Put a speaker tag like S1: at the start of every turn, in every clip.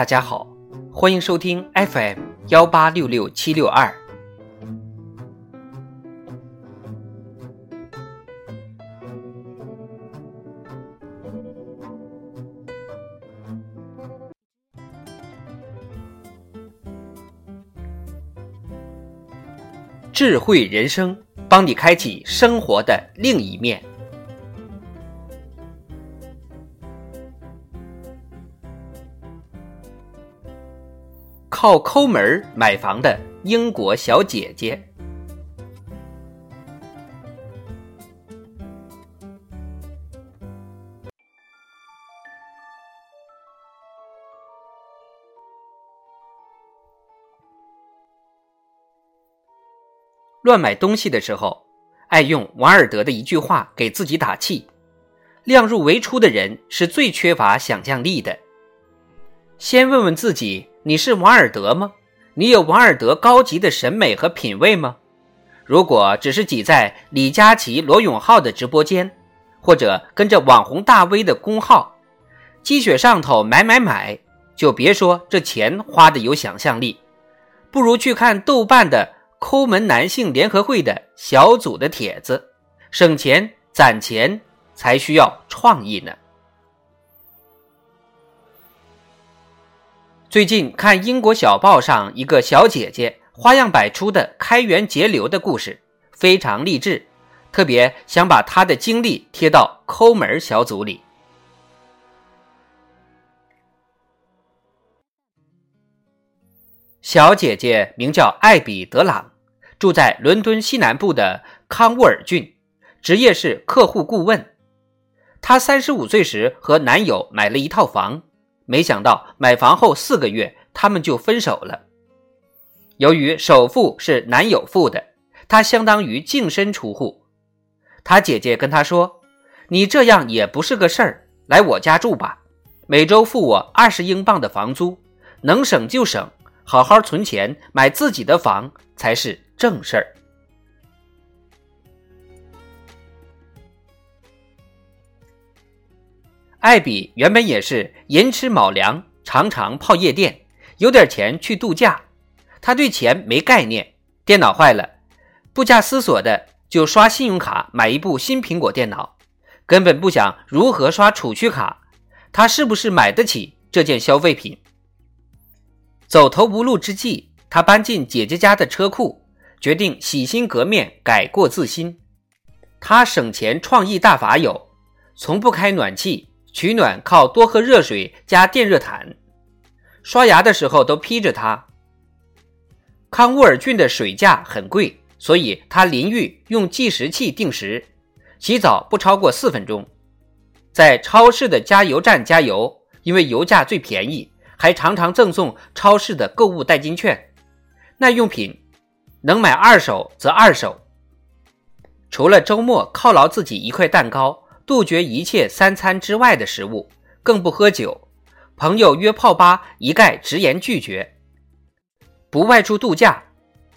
S1: 大家好，欢迎收听 FM 幺八六六七六二。智慧人生，帮你开启生活的另一面。靠抠门买房的英国小姐姐。乱买东西的时候，爱用王尔德的一句话给自己打气：“量入为出的人是最缺乏想象力的。”先问问自己。你是王尔德吗？你有王尔德高级的审美和品味吗？如果只是挤在李佳琦、罗永浩的直播间，或者跟着网红大 V 的公号，积雪上头买买买，就别说这钱花的有想象力，不如去看豆瓣的抠门男性联合会的小组的帖子，省钱攒钱才需要创意呢。最近看英国小报上一个小姐姐花样百出的开源节流的故事，非常励志，特别想把她的经历贴到抠门小组里。小姐姐名叫艾比德朗，住在伦敦西南部的康沃尔郡，职业是客户顾问。她三十五岁时和男友买了一套房。没想到买房后四个月，他们就分手了。由于首付是男友付的，他相当于净身出户。他姐姐跟他说：“你这样也不是个事儿，来我家住吧，每周付我二十英镑的房租，能省就省，好好存钱买自己的房才是正事儿。”艾比原本也是寅吃卯粮，常常泡夜店，有点钱去度假。他对钱没概念，电脑坏了，不假思索的就刷信用卡买一部新苹果电脑，根本不想如何刷储蓄卡，他是不是买得起这件消费品？走投无路之际，他搬进姐姐家的车库，决定洗心革面，改过自新。他省钱创意大法有：从不开暖气。取暖靠多喝热水加电热毯，刷牙的时候都披着它。康沃尔郡的水价很贵，所以他淋浴用计时器定时，洗澡不超过四分钟。在超市的加油站加油，因为油价最便宜，还常常赠送超市的购物代金券。耐用品能买二手则二手。除了周末犒劳自己一块蛋糕。杜绝一切三餐之外的食物，更不喝酒。朋友约泡吧，一概直言拒绝。不外出度假，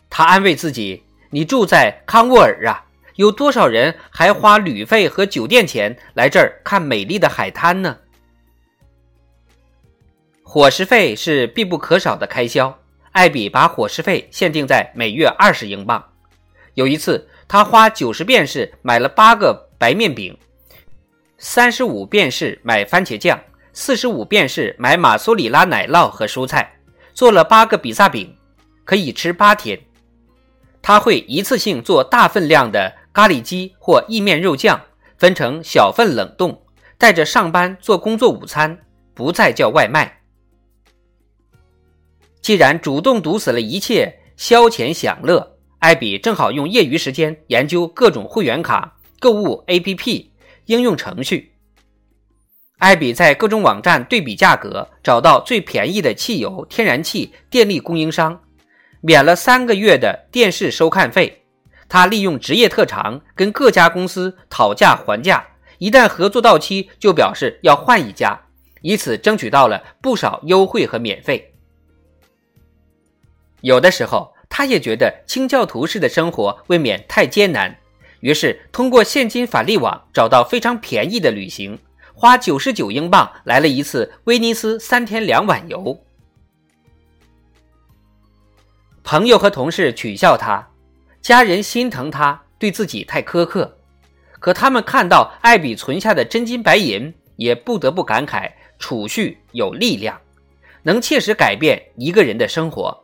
S1: 他安慰自己：“你住在康沃尔啊，有多少人还花旅费和酒店钱来这儿看美丽的海滩呢？”伙食费是必不可少的开销。艾比把伙食费限定在每月二十英镑。有一次，他花九十便士买了八个白面饼。三十五便士买番茄酱，四十五便士买马苏里拉奶酪和蔬菜，做了八个比萨饼，可以吃八天。他会一次性做大分量的咖喱鸡或意面肉酱，分成小份冷冻，带着上班做工作午餐，不再叫外卖。既然主动堵死了一切消遣享乐，艾比正好用业余时间研究各种会员卡、购物 APP。应用程序，艾比在各种网站对比价格，找到最便宜的汽油、天然气、电力供应商，免了三个月的电视收看费。他利用职业特长跟各家公司讨价还价，一旦合作到期，就表示要换一家，以此争取到了不少优惠和免费。有的时候，他也觉得清教徒式的生活未免太艰难。于是通过现金返利网找到非常便宜的旅行花九十九英镑来了一次威尼斯三天两晚游。朋友和同事取笑他家人心疼他对自己太苛刻。可他们看到艾比存下的真金白银也不得不感慨储蓄有力量能切实改变一个人的生活。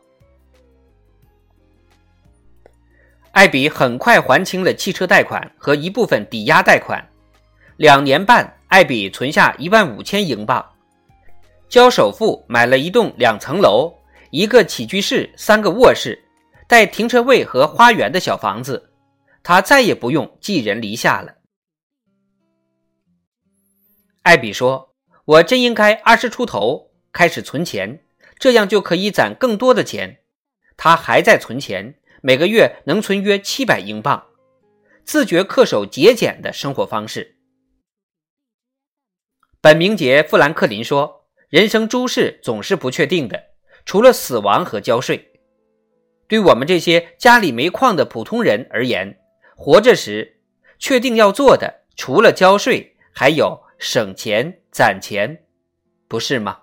S1: 艾比很快还清了汽车贷款和一部分抵押贷款，两年半，艾比存下一万五千英镑，交首付买了一栋两层楼。一个起居室，三个卧室，带停车位和花园的小房子，他再也不用寄人篱下了。艾比说：“我真应该二十出头开始存钱，这样就可以攒更多的钱。”他还在存钱，每个月能存约七百英镑，自觉恪守节俭的生活方式。本名杰·富兰克林说：“人生诸事总是不确定的。”除了死亡和交税，对我们这些家里没矿的普通人而言，活着时确定要做的，除了交税，还有省钱攒钱，不是吗？